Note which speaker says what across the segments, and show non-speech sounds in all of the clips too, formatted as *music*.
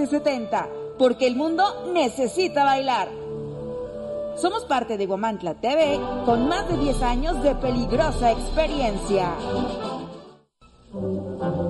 Speaker 1: 1370, porque el mundo necesita bailar. Somos parte de Guamantla TV con más de 10 años de peligrosa experiencia.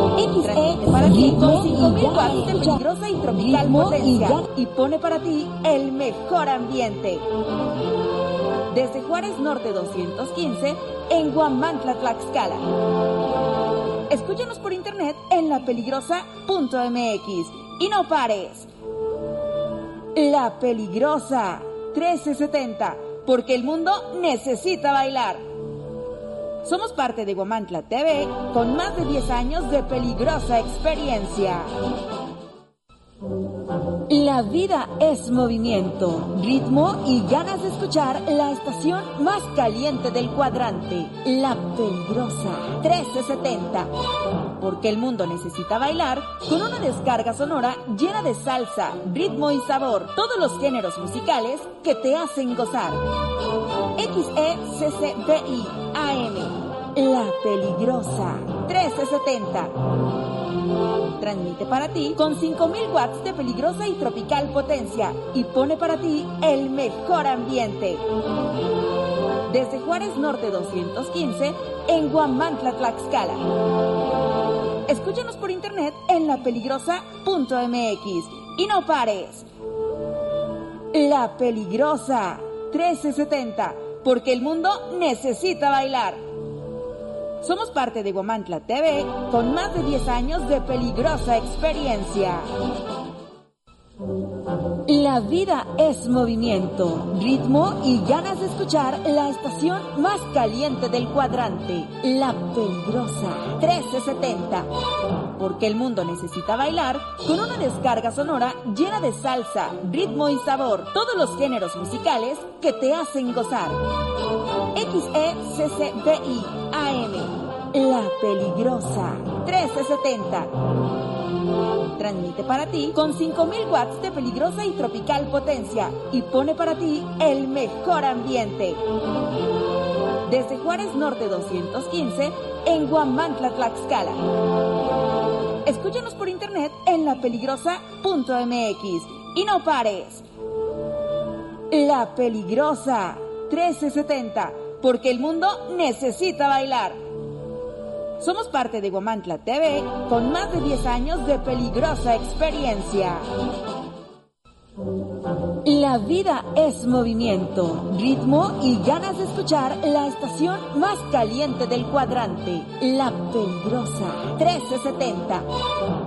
Speaker 1: XE para ti con 5000 watts de peligrosa y tropical potencia y pone para ti el mejor ambiente. Desde Juárez Norte 215 en Guamantla, Tlaxcala. Escúchanos por internet en lapeligrosa.mx y no pares. La Peligrosa 1370, porque el mundo necesita bailar. Somos parte de Guamantla TV con más de 10 años de peligrosa experiencia. La vida es movimiento, ritmo y ganas de escuchar la estación más caliente del cuadrante, la peligrosa 1370. Porque el mundo necesita bailar con una descarga sonora llena de salsa, ritmo y sabor, todos los géneros musicales que te hacen gozar. XECCDI AM, la peligrosa 1370 transmite para ti con 5000 watts de peligrosa y tropical potencia y pone para ti el mejor ambiente. Desde Juárez Norte 215 en Guamantla, Tlaxcala. Escúchanos por internet en lapeligrosa.mx y no pares. La Peligrosa 1370, porque el mundo necesita bailar. Somos parte de Guamantla TV con más de 10 años de peligrosa experiencia. La vida es movimiento, ritmo y ganas de escuchar la estación más caliente del cuadrante, la peligrosa 1370. Porque el mundo necesita bailar con una descarga sonora llena de salsa, ritmo y sabor, todos los géneros musicales que te hacen gozar. XECCDI AM la Peligrosa 1370. Transmite para ti con 5000 watts de peligrosa y tropical potencia y pone para ti el mejor ambiente. Desde Juárez Norte 215 en Guamantla, Tlaxcala. Escúchanos por internet en lapeligrosa.mx y no pares. La Peligrosa 1370, porque el mundo necesita bailar. Somos parte de Guamantla TV con más de 10 años de peligrosa experiencia. La vida es movimiento, ritmo y ganas de escuchar la estación más caliente del cuadrante, la peligrosa 1370.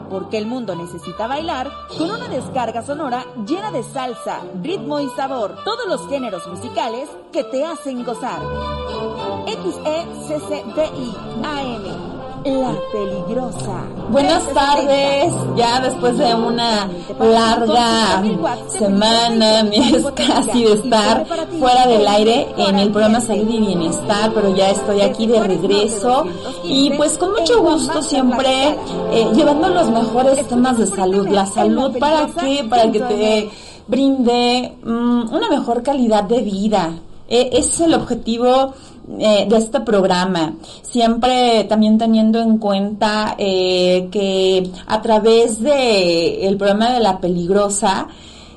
Speaker 1: Porque el mundo necesita bailar con una descarga sonora llena de salsa, ritmo y sabor, todos los géneros musicales que te hacen gozar. XECCDI AM la Peligrosa.
Speaker 2: Buenas tardes, ya después de una larga semana, mes casi de estar fuera del aire en el programa Salud y Bienestar, pero ya estoy aquí de regreso y pues con mucho gusto siempre eh, llevando los mejores temas de salud. La salud para qué? Para que te brinde mm, una mejor calidad de vida. E, ese es el objetivo eh, de este programa, siempre también teniendo en cuenta eh, que a través de el programa de la peligrosa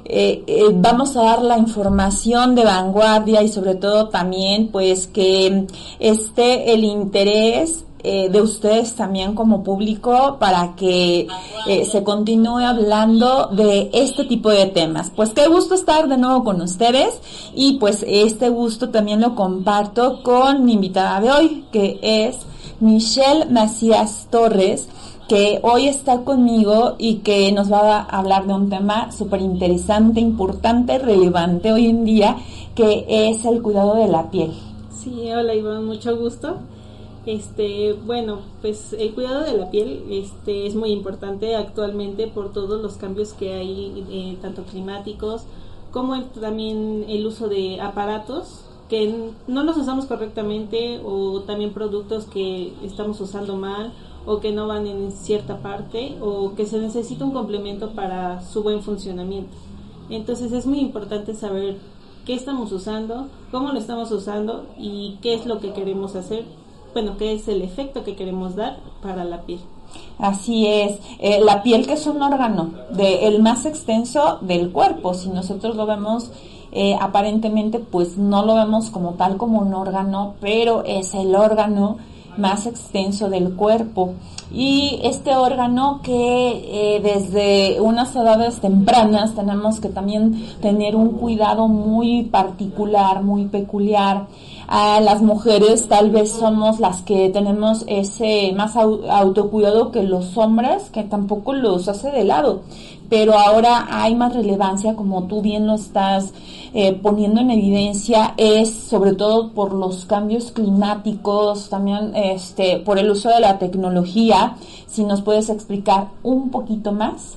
Speaker 2: eh, vamos a dar la información de vanguardia y sobre todo también pues que esté el interés eh, de ustedes también como público para que eh, se continúe hablando de este tipo de temas. Pues qué gusto estar de nuevo con ustedes y pues este gusto también lo comparto con mi invitada de hoy, que es Michelle Macías Torres que hoy está conmigo y que nos va a hablar de un tema súper interesante, importante, relevante hoy en día, que es el cuidado de la piel.
Speaker 3: Sí, hola Iván, mucho gusto. Este, bueno, pues el cuidado de la piel este, es muy importante actualmente por todos los cambios que hay, eh, tanto climáticos como también el uso de aparatos que no los usamos correctamente o también productos que estamos usando mal o que no van en cierta parte o que se necesita un complemento para su buen funcionamiento. Entonces es muy importante saber qué estamos usando, cómo lo estamos usando y qué es lo que queremos hacer, bueno, qué es el efecto que queremos dar para la piel.
Speaker 2: Así es, eh, la piel que es un órgano, de, el más extenso del cuerpo, si nosotros lo vemos eh, aparentemente pues no lo vemos como tal como un órgano, pero es el órgano más extenso del cuerpo. Y este órgano que eh, desde unas edades tempranas tenemos que también tener un cuidado muy particular, muy peculiar. A las mujeres tal vez somos las que tenemos ese más autocuidado que los hombres, que tampoco los hace de lado pero ahora hay más relevancia, como tú bien lo estás eh, poniendo en evidencia, es sobre todo por los cambios climáticos, también este, por el uso de la tecnología. Si nos puedes explicar un poquito más.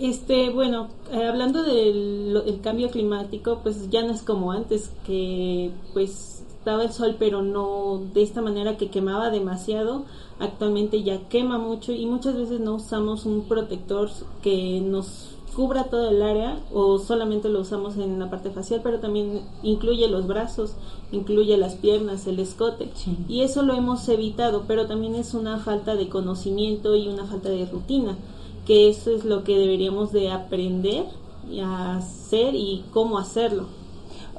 Speaker 3: Este, bueno, eh, hablando del cambio climático, pues ya no es como antes, que pues estaba el sol, pero no de esta manera que quemaba demasiado actualmente ya quema mucho y muchas veces no usamos un protector que nos cubra todo el área o solamente lo usamos en la parte facial, pero también incluye los brazos, incluye las piernas, el escote. Y eso lo hemos evitado, pero también es una falta de conocimiento y una falta de rutina, que eso es lo que deberíamos de aprender a hacer y cómo hacerlo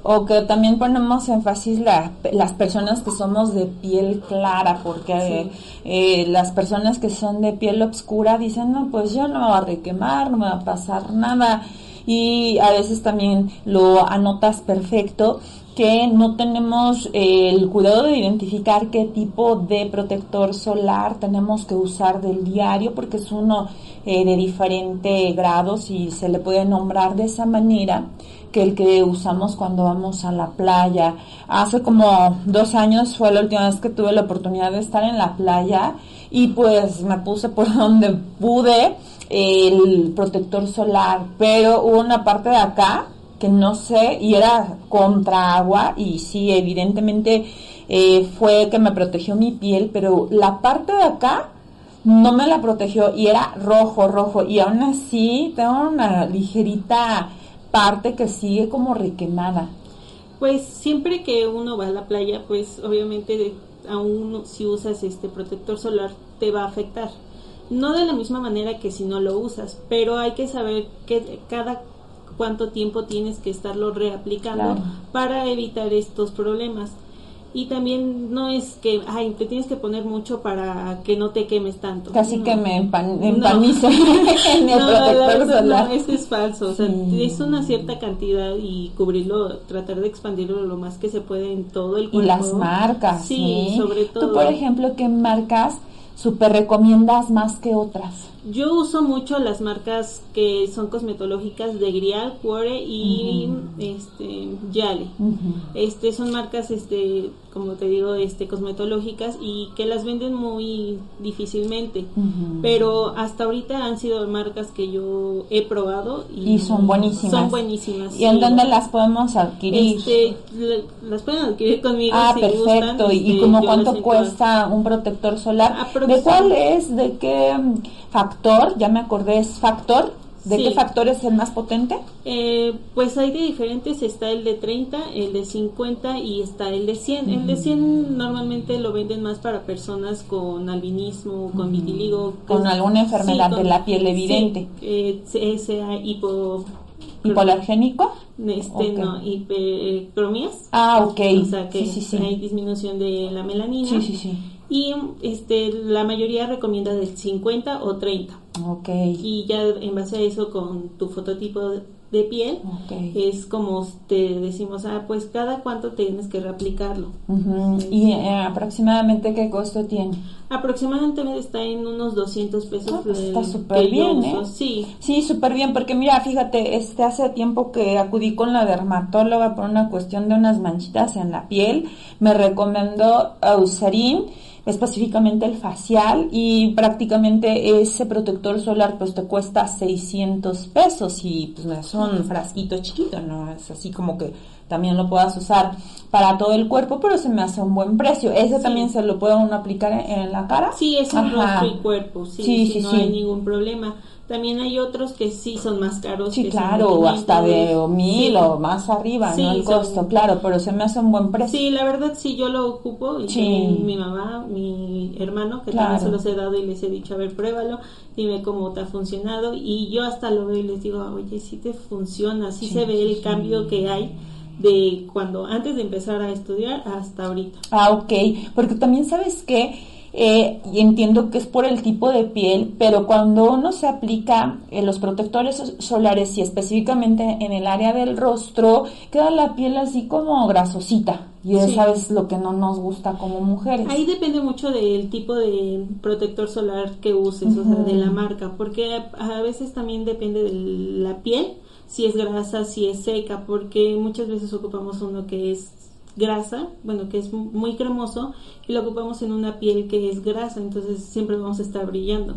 Speaker 2: o que también ponemos énfasis la, las personas que somos de piel clara, porque eh, las personas que son de piel oscura dicen, no, pues yo no me voy a requemar, no me va a pasar nada, y a veces también lo anotas perfecto que no tenemos el cuidado de identificar qué tipo de protector solar tenemos que usar del diario porque es uno eh, de diferente grados y se le puede nombrar de esa manera que el que usamos cuando vamos a la playa. Hace como dos años fue la última vez que tuve la oportunidad de estar en la playa y pues me puse por *laughs* donde pude el protector solar, pero hubo una parte de acá que no sé y era contra agua y sí, evidentemente eh, fue que me protegió mi piel, pero la parte de acá no me la protegió y era rojo, rojo y aún así tengo una ligerita parte que sigue como requemada?
Speaker 3: Pues siempre que uno va a la playa, pues obviamente aún si usas este protector solar te va a afectar. No de la misma manera que si no lo usas, pero hay que saber que cada cuánto tiempo tienes que estarlo reaplicando para evitar estos problemas y también no es que, ay, te tienes que poner mucho para que no te quemes tanto.
Speaker 2: Casi que me empanizo *laughs* *laughs* en el protector solar.
Speaker 3: No, eso es falso, o sea, es una cierta cantidad y cubrirlo, tratar de expandirlo lo más que se puede en todo el cuerpo.
Speaker 2: Y las marcas,
Speaker 3: sí, sobre todo.
Speaker 2: Tú, por ejemplo, ¿qué marcas super recomiendas más que otras?
Speaker 3: Yo uso mucho las marcas que son cosmetológicas de Grial, Cuore y este Yale. Este son marcas este como te digo, este cosmetológicas y que las venden muy difícilmente, pero hasta ahorita han sido marcas que yo he probado
Speaker 2: y, son buenísimas.
Speaker 3: Son buenísimas.
Speaker 2: ¿Y en dónde las podemos adquirir?
Speaker 3: Este, las pueden adquirir conmigo
Speaker 2: Ah, perfecto. ¿Y este, como cuánto cuesta un protector solar? ¿De cuál es? ¿De qué factor? Ya me acordé, es factor ¿De qué factor es el más potente?
Speaker 3: Eh, pues hay de diferentes, está el de 30, el de 50 y está el de 100. El de 100 normalmente lo venden más para personas con albinismo, con vitiligo.
Speaker 2: Con alguna enfermedad de la piel evidente.
Speaker 3: Sí, eh, sea hipo...
Speaker 2: ¿Hipoalergénico?
Speaker 3: Este, no, hipercromías.
Speaker 2: Ah, ok.
Speaker 3: O sea que hay disminución de la melanina.
Speaker 2: Sí, sí, sí
Speaker 3: y este la mayoría recomienda del 50 o 30.
Speaker 2: Ok.
Speaker 3: Y ya en base a eso con tu fototipo de piel es como te decimos, ah, pues cada cuánto tienes que reaplicarlo.
Speaker 2: ¿Y eh, aproximadamente qué costo tiene?
Speaker 3: Aproximadamente está en unos 200 pesos. Ah,
Speaker 2: pues está súper bien, ¿eh?
Speaker 3: Sí.
Speaker 2: Sí, súper bien, porque mira, fíjate, este hace tiempo que acudí con la dermatóloga por una cuestión de unas manchitas en la piel, me recomendó Eucerin específicamente el facial y prácticamente ese protector solar pues te cuesta 600 pesos y pues es un frasquito chiquito, no es así como que también lo puedas usar para todo el cuerpo, pero se me hace un buen precio. ¿Ese también se lo puede uno aplicar en, la cara?
Speaker 3: Sí, es un rostro y cuerpo, sí, sí, no hay ningún problema. También hay otros que sí son más caros.
Speaker 2: Sí, claro, hasta de mil o más arriba, ¿no? El costo, claro, pero se me hace un buen precio.
Speaker 3: Sí, la verdad sí, yo lo ocupo. Y mi mamá, mi hermano, que también se los he dado y les he dicho, a ver, pruébalo, dime cómo te ha funcionado. Y yo hasta lo veo y les digo, oye, sí te funciona, sí, se ve el cambio que hay de cuando antes de empezar a estudiar hasta ahorita.
Speaker 2: Ah, ok, porque también sabes que eh, y entiendo que es por el tipo de piel, pero cuando uno se aplica en los protectores solares y específicamente en el área del rostro, queda la piel así como grasosita. Y eso es lo que no nos gusta como mujeres.
Speaker 3: Ahí depende mucho del tipo de protector solar que uses, o sea, de la marca, porque a veces también depende de la piel si es grasa, si es seca, porque muchas veces ocupamos uno que es grasa, bueno, que es muy cremoso, y lo ocupamos en una piel que es grasa, entonces siempre vamos a estar brillando.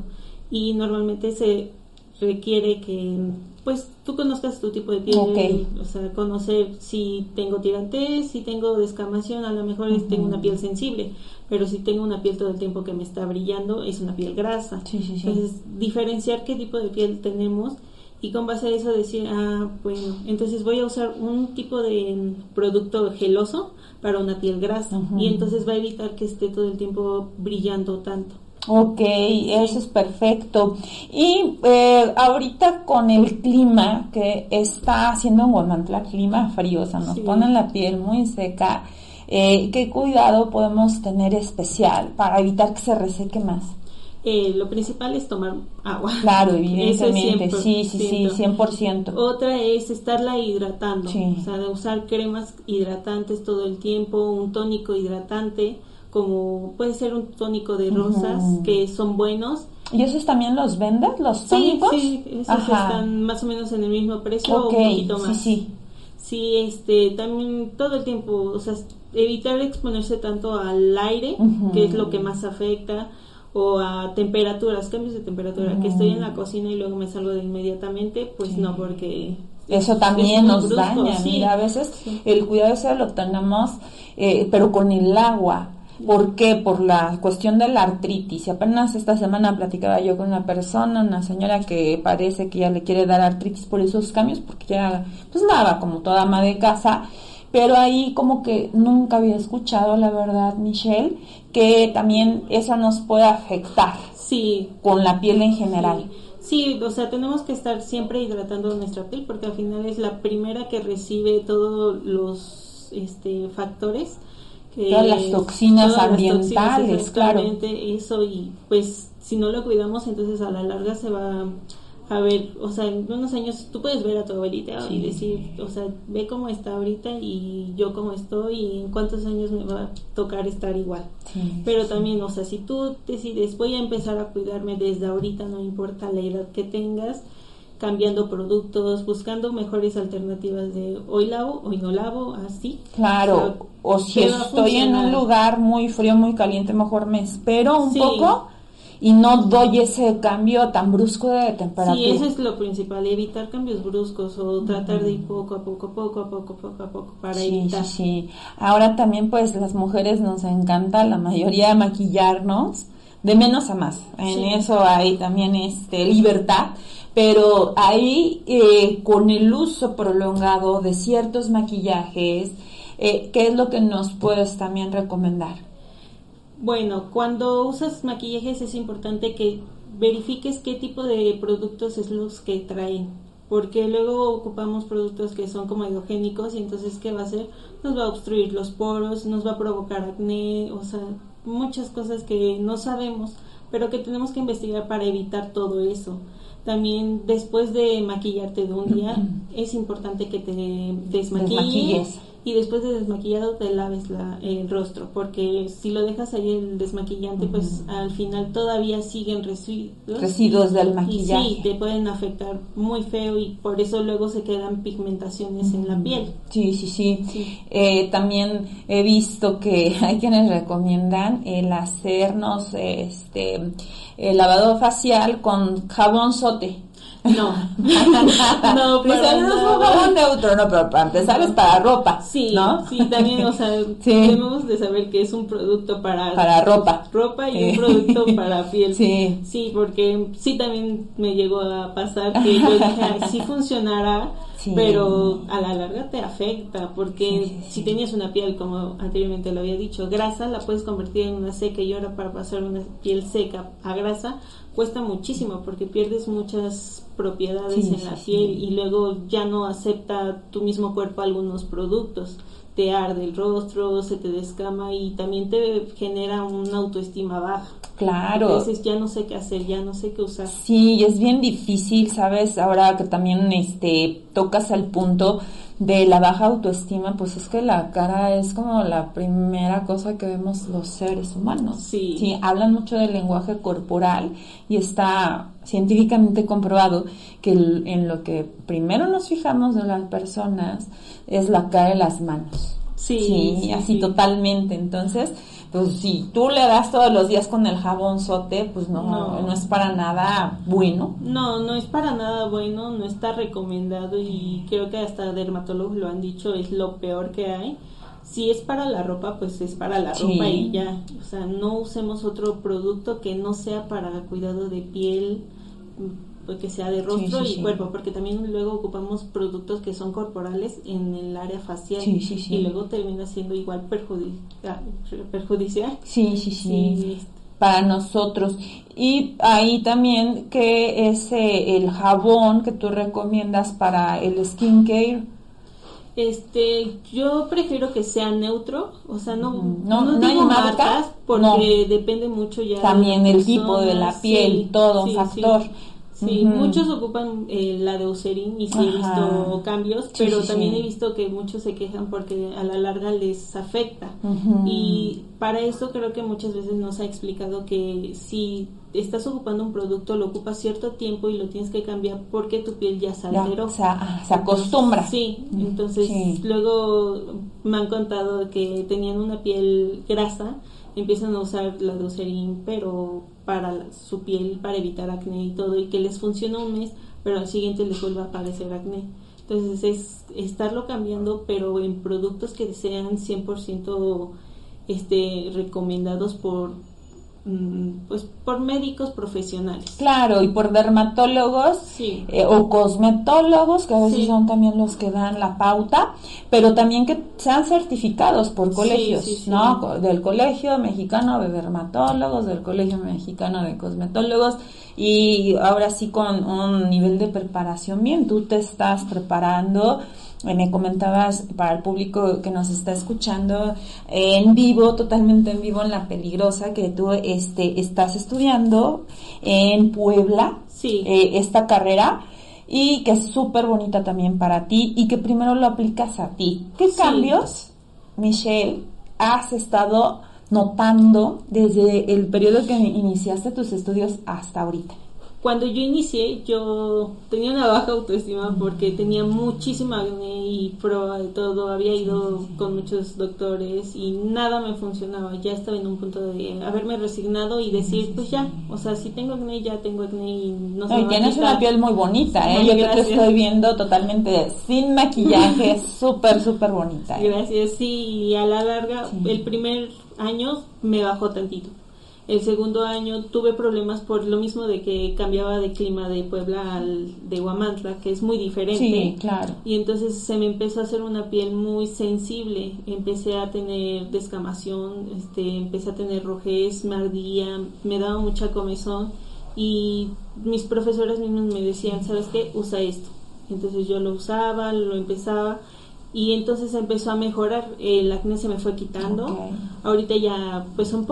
Speaker 3: Y normalmente se requiere que, pues, tú conozcas tu tipo de piel, o sea, conocer si tengo tirantez, si tengo descamación, a lo mejor tengo una piel sensible, pero si tengo una piel todo el tiempo que me está brillando, es una piel grasa. Entonces, diferenciar qué tipo de piel tenemos y con base a eso decir, ah, bueno, entonces voy a usar un tipo de producto geloso para una piel grasa y entonces va a evitar que esté todo el tiempo brillando tanto.
Speaker 2: Ok, eso es perfecto. Y eh, ahorita con el clima que está haciendo en Guamantla, clima frío, o sea, nos pone la piel muy seca, eh, ¿qué cuidado podemos tener especial para evitar que se reseque más?
Speaker 3: Eh, lo principal es tomar agua.
Speaker 2: Claro, *laughs* evidentemente, sí, sí, sí, 100%.
Speaker 3: Otra es estarla hidratando, o sea, de usar cremas hidratantes todo el tiempo, un tónico hidratante, como puede ser un tónico de rosas, que son buenos.
Speaker 2: ¿Y esos también los vendes, los tónicos?
Speaker 3: Sí, sí, esos están más o menos en el mismo precio o un poquito más. Sí, sí. Sí, este, también todo el tiempo, o sea, evitar exponerse tanto al aire, que es lo que más afecta o a temperaturas, cambios de temperatura, que estoy en la cocina y luego me salgo de inmediatamente, pues no, porque...
Speaker 2: Eso también nos daña, mira, a veces el cuidado ese lo tenemos, eh, pero con el agua. ¿Por qué? Por la cuestión de la artritis. Y apenas esta semana platicaba yo con una persona, una señora que parece que ya le quiere dar artritis por esos cambios, porque ya, pues nada, como toda ama de casa, pero ahí como que nunca había escuchado, la verdad, Michelle, que también eso nos puede afectar.
Speaker 3: Sí.
Speaker 2: Con la piel en general.
Speaker 3: Sí. o sea, tenemos que estar siempre hidratando nuestra piel porque al final es la primera que recibe todos los este, factores.
Speaker 2: Que todas las toxinas ambientales, claro.
Speaker 3: Eso y pues si no lo cuidamos entonces a la larga se va a ver, o sea, en unos años tú puedes ver a tu abuelita y decir, o sea, ve cómo está ahorita y yo cómo estoy y en cuántos años me va a tocar estar igual. Pero también, o sea, si tú decides, voy a empezar a cuidarme desde ahorita, no importa la edad que tengas, cambiando productos, buscando mejores alternativas de hoy lavo, hoy no lavo, así.
Speaker 2: Claro, o, si estoy en un lugar muy frío, muy caliente, mejor me espero un poco y no doy ese cambio tan brusco de temperatura.
Speaker 3: Sí, eso es lo principal, evitar cambios bruscos o tratar de ir poco a poco, poco a poco, poco a poco para evitar.
Speaker 2: Sí, sí. Ahora también pues las mujeres nos encanta la mayoría maquillarnos de menos a más. En eso hay también este libertad, pero ahí eh, con el uso prolongado de ciertos maquillajes, eh, ¿qué es lo que nos puedes también recomendar?
Speaker 3: Bueno, cuando usas maquillajes es importante que verifiques qué tipo de productos es los que traen, porque luego ocupamos productos que son como hidrogénicos y entonces ¿qué va a hacer? Nos va a obstruir los poros, nos va a provocar acné, o sea, muchas cosas que no sabemos, pero que tenemos que investigar para evitar todo eso. También después de maquillarte de un día, *clears throat* es importante que te desmaquilles y después de desmaquillado te laves la, el rostro, porque si lo dejas ahí el desmaquillante, pues al final todavía siguen residuos.
Speaker 2: Residuos del maquillaje.
Speaker 3: Y sí, te pueden afectar muy feo y por eso luego se quedan pigmentaciones en la piel.
Speaker 2: Sí, sí, sí. Eh, también he visto que *laughs* hay quienes recomiendan el hacernos este el lavado facial con jabón sote.
Speaker 3: No, *laughs* no,
Speaker 2: para no es un jabón neutro, no, pero para empezar es para ropa.
Speaker 3: Sí,
Speaker 2: ¿no?
Speaker 3: sí, también, o sea, *laughs* tenemos de saber que es un producto para,
Speaker 2: para ropa.
Speaker 3: Ropa y un producto para *laughs* piel.
Speaker 2: Sí.
Speaker 3: Sí, porque sí también me llegó a pasar que yo dije, sí funcionará, pero a la larga te afecta, porque si tenías una piel, como anteriormente lo había dicho, grasa, la puedes convertir en una seca y ahora para pasar una piel seca a grasa cuesta muchísimo porque pierdes muchas propiedades en la piel y luego ya no acepta tu mismo cuerpo algunos productos te arde el rostro, se te descama y también te genera una autoestima baja.
Speaker 2: Claro.
Speaker 3: Entonces ya no sé qué hacer, ya no sé qué usar.
Speaker 2: Sí, es bien difícil, ¿sabes? Ahora que también este tocas al punto de la baja autoestima, pues es que la cara es como la primera cosa que vemos los seres humanos.
Speaker 3: Sí.
Speaker 2: sí hablan mucho del lenguaje corporal y está científicamente comprobado que en lo que primero nos fijamos de las personas es la cara y las manos.
Speaker 3: Sí,
Speaker 2: así totalmente. Entonces, pues si tú le das todos los días con el jabón sote, pues no, no, es para nada bueno.
Speaker 3: No, no es para nada bueno, no está recomendado y creo que hasta dermatólogos lo han dicho, es lo peor que hay. Si es para la ropa, pues es para la ropa y ya. O sea, no usemos otro producto que no sea para cuidado de piel, que sea de rostro y cuerpo, porque también luego ocupamos productos que son corporales en el área facial y luego termina siendo igual perjudicial.
Speaker 2: Sí, sí, sí. Para nosotros. Y ahí también, que es eh, el jabón que tú recomiendas para el skincare?
Speaker 3: Este, yo prefiero que sea neutro, o sea, no,
Speaker 2: no, no, hay marcas
Speaker 3: porque depende mucho ya.
Speaker 2: También el tipo de la piel, todo un factor.
Speaker 3: Sí, muchos ocupan eh, la de Eucerin y sí he visto cambios, pero también he visto que muchos se quejan porque a la larga les afecta. Y para eso creo que muchas veces nos ha explicado que si estás ocupando un producto, lo ocupas cierto tiempo y lo tienes que cambiar porque tu piel ya se alteró.
Speaker 2: se, acostumbra.
Speaker 3: sí, entonces luego me han contado que tenían una piel grasa, empiezan a usar la de Eucerin, pero para su piel, para evitar acné y todo, y que les funciona un mes, pero al siguiente les vuelve a aparecer acné. Entonces es estarlo cambiando, pero en productos que sean 100% este, recomendados por pues por médicos profesionales.
Speaker 2: Claro, y por dermatólogos eh, o cosmetólogos, que a veces son también los que dan la pauta, pero también que sean certificados por colegios, ¿no? Del Colegio Mexicano de Dermatólogos, del Colegio Mexicano de Cosmetólogos, y ahora sí con un nivel de preparación bien, tú te estás preparando me comentabas para el público que nos está escuchando en vivo, totalmente en vivo en La Peligrosa, que tú este, estás estudiando en Puebla
Speaker 3: sí.
Speaker 2: Eh, esta carrera y que es súper bonita también para ti y que primero lo aplicas a ti. ¿Qué cambios, Michelle, has estado notando desde el periodo que iniciaste tus estudios hasta ahorita?
Speaker 3: Cuando yo inicié, yo tenía una baja autoestima porque tenía muchísima acné y prueba de todo. Había ido con muchos doctores y nada me funcionaba. Ya estaba en un punto de haberme resignado y decir, pues ya, o sea, si tengo acné, ya tengo acné y no sé.
Speaker 2: Y tienes una piel muy bonita, ¿eh? yo te estoy viendo totalmente sin maquillaje, *laughs* súper, súper bonita.
Speaker 3: ¿eh? Gracias, sí, y a la larga, el primer año me bajó tantito el segundo año tuve problemas por lo mismo de que cambiaba de clima de Puebla al de Huamantla, que es muy diferente.
Speaker 2: Sí, claro.
Speaker 3: Y entonces se me empezó a hacer una piel muy sensible. Empecé a tener descamación, este, empecé a tener rojez, me ardía, me daba mucha comezón y mis profesoras mismos me decían, ¿sabes qué? Usa esto. Entonces yo lo usaba, lo empezaba y entonces empezó a mejorar, el acné se me fue quitando. Ahorita ya pues son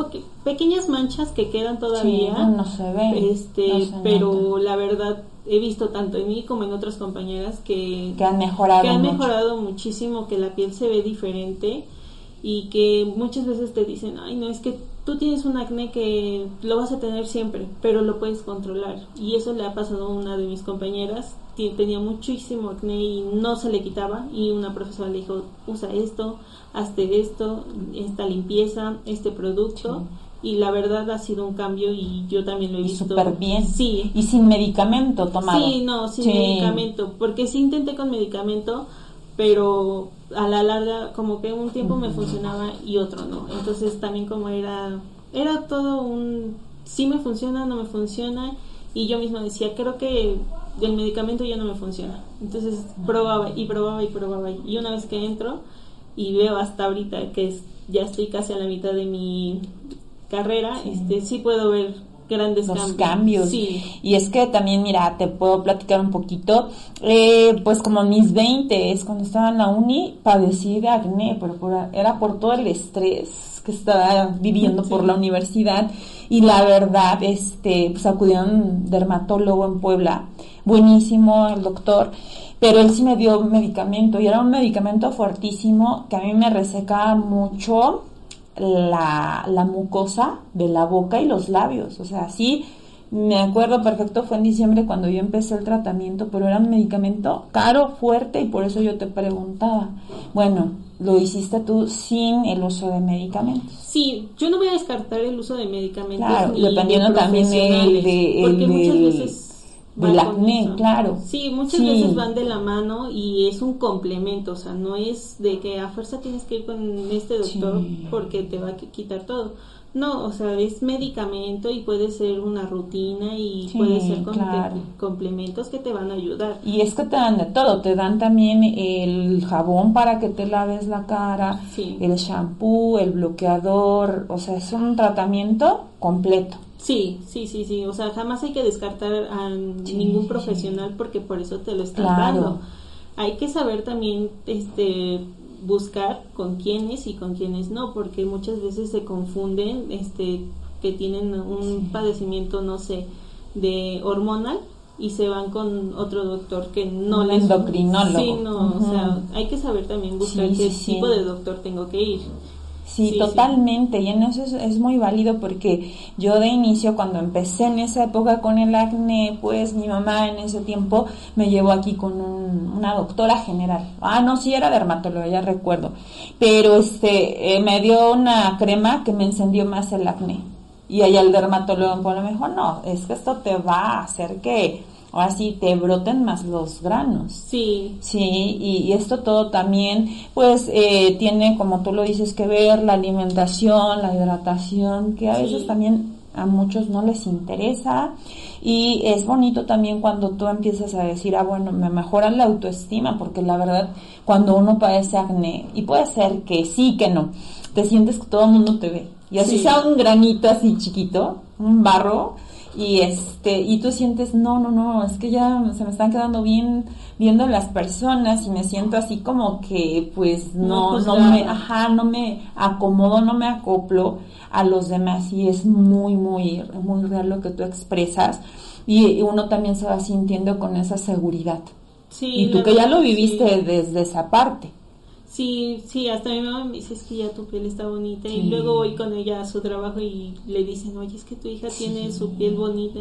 Speaker 3: pequeñas manchas que quedan todavía.
Speaker 2: no se ven.
Speaker 3: Este, pero la verdad he visto tanto en mí como en otras compañeras que,
Speaker 2: que han mejorado.
Speaker 3: Que han mejorado muchísimo, que la piel se ve diferente y que muchas veces te dicen, ay, no, es que tú tienes un acné que lo vas a tener siempre, pero lo puedes controlar. Y eso le ha pasado a una de mis compañeras, tenía muchísimo acné y no se le quitaba y una profesora le dijo, usa esto, hazte esto, esta limpieza, este producto y la verdad ha sido un cambio y yo también lo he visto.
Speaker 2: Súper bien.
Speaker 3: Sí.
Speaker 2: Y sin medicamento tomado.
Speaker 3: Sí, no, sin medicamento, porque sí intenté con medicamento, pero a la larga como que un tiempo me funcionaba y otro no. Entonces también como era, era todo un, sí me funciona, no me funciona y yo misma decía, creo que el medicamento ya no me funciona. Entonces probaba y probaba y probaba y una vez que entro y veo hasta ahorita que es, ya estoy casi a la mitad de mi carrera, sí. este sí puedo ver grandes
Speaker 2: los
Speaker 3: cambios.
Speaker 2: Sí. Y es que también, mira, te puedo platicar un poquito. Eh, pues como mis 20 es cuando estaba en la uni, padecí de acné, pero era por todo el estrés que estaba viviendo por la universidad. Y la verdad, este, pues acudí a un dermatólogo en Puebla, buenísimo el doctor, pero él sí me dio medicamento y era un medicamento fuertísimo que a mí me resecaba mucho la, la mucosa de la boca y los labios. O sea, sí, me acuerdo perfecto, fue en diciembre cuando yo empecé el tratamiento, pero era un medicamento caro, fuerte, y por eso yo te preguntaba. Bueno, lo hiciste tú sin el uso de medicamentos.
Speaker 3: Sí, yo no voy a descartar el uso de medicamentos.
Speaker 2: Claro, dependiendo también de,
Speaker 3: porque muchas veces
Speaker 2: del acné, claro.
Speaker 3: Sí, muchas veces van de la mano y es un complemento, o sea, no es de que a fuerza tienes que ir con este doctor porque te va a quitar todo. No, o sea, es medicamento y puede ser una rutina y puede ser complementos que te van a ayudar.
Speaker 2: Y es que te dan de todo, te dan también el jabón para que te laves la cara, el shampoo, el bloqueador, o sea, es un tratamiento completo.
Speaker 3: Sí, sí, sí, sí. O sea, jamás hay que descartar a ningún profesional porque por eso te lo están dando. Hay que saber también, este, buscar con quiénes y con quiénes no, porque muchas veces se confunden, este, que tienen un padecimiento, no sé, de hormonal y se van con otro doctor que no
Speaker 2: un endocrinólogo.
Speaker 3: Sí, no, o sea, hay que saber también buscar qué tipo de doctor tengo que ir.
Speaker 2: Sí, totalmente, y en eso es, muy válido porque yo de inicio cuando empecé en esa época con el acné, pues mi mamá en ese tiempo me llevó aquí con una doctora general. Ah, no, sí era dermatóloga, ya recuerdo. Pero este eh, me dio una crema que me encendió más el acné. Y allá el dermatólogo me dijo, no, es que esto te va a hacer que ahora sí te broten más los granos.
Speaker 3: Sí.
Speaker 2: Sí, y, esto todo también, pues, eh, tiene, como tú lo dices, que ver la alimentación, la hidratación, que a veces también a muchos no les interesa. Y es bonito también cuando tú empiezas a decir, ah, bueno, me mejora la autoestima, porque la verdad, cuando uno padece acné, y puede ser que sí, que no, te sientes que todo el mundo te ve. Y así sea un granito así chiquito, un barro, y este y tú sientes no no no es que ya se me están quedando bien viendo las personas y me siento así como que pues no no, me ajá no me acomodo no me acoplo a los demás y es muy muy muy real lo que tú expresas. Y uno también se va sintiendo con esa seguridad.
Speaker 3: Sí,
Speaker 2: y tú que ya lo viviste desde esa parte
Speaker 3: Sí, sí, hasta mi mamá me dice, es que ya tu piel está bonita. Y luego voy con ella a su trabajo y le dicen, oye, es que tu hija tiene su piel bonita.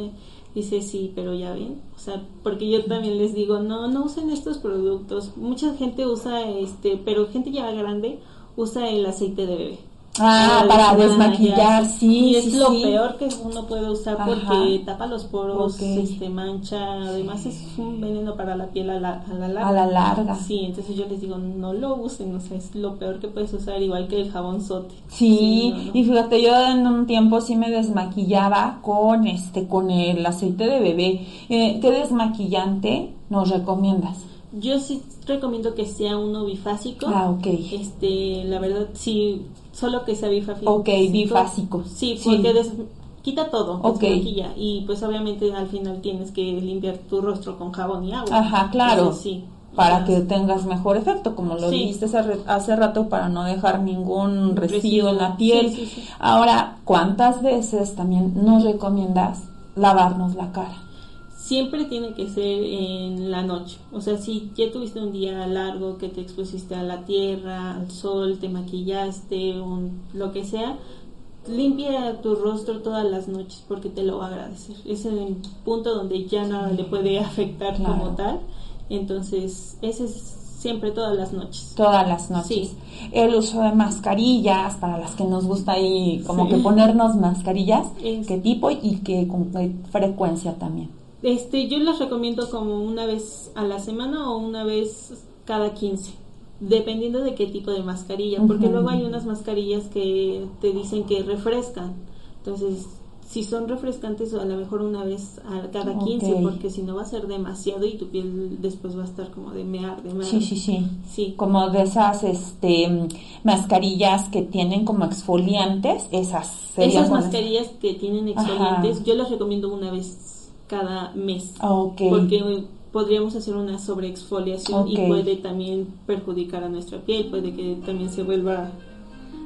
Speaker 3: Dice, sí, pero ya ven. O sea, porque yo también les digo, no, no usen estos productos. Mucha gente usa este, pero gente ya grande usa el aceite de bebé.
Speaker 2: Ah, para, desmaquillar, sí.
Speaker 3: Y es lo peor que uno puede usar porque tapa los poros, este, mancha, además es un veneno para la piel a la, a la larga.
Speaker 2: A la larga.
Speaker 3: Sí, entonces yo les digo, no lo usen, o sea, es lo peor que puedes usar, igual que el jabón sote.
Speaker 2: Sí, y fíjate, yo en un tiempo sí me desmaquillaba con este, con el aceite de bebé. Eh, ¿Qué desmaquillante nos recomiendas?
Speaker 3: Yo sí recomiendo que sea uno bifásico.
Speaker 2: Ah, ok.
Speaker 3: Este, la verdad, sí solo que sea bifásico.
Speaker 2: Ok, bifásico.
Speaker 3: Sí, porque quita todo, ok y pues obviamente al final tienes que limpiar tu rostro con jabón y agua.
Speaker 2: Ajá, claro. sí. Para que tengas mejor efecto, como lo dijiste hace rato, para no dejar ningún residuo en la piel. Ahora, ¿cuántas veces también nos recomiendas lavarnos la cara?
Speaker 3: Siempre tiene que ser en la noche. O sea, si ya tuviste un día largo que te expusiste a la tierra, al sol, te maquillaste, un, lo que sea, limpia tu rostro todas las noches porque te lo va a agradecer. Es el punto donde ya nada le puede afectar como tal. Entonces, ese es siempre todas las noches.
Speaker 2: Todas las noches. Sí. El uso de mascarillas, para las que nos gusta ahí como que ponernos mascarillas, qué tipo y qué, con qué frecuencia también.
Speaker 3: Este, yo las recomiendo como una vez a la semana o una vez cada 15 dependiendo de qué tipo de mascarilla, porque luego hay unas mascarillas que te dicen que refrescan. Entonces, si son refrescantes, a lo mejor una vez a cada 15, porque si no va a ser demasiado y tu piel después va a estar como de mear, de mear.
Speaker 2: Sí, sí, sí. Sí. Como de esas este mascarillas que tienen como exfoliantes, esas
Speaker 3: Esas mascarillas que tienen exfoliantes, yo las recomiendo una vez cada mes. Porque podríamos hacer una sobreexfoliación y puede también perjudicar a nuestra piel, puede que también se vuelva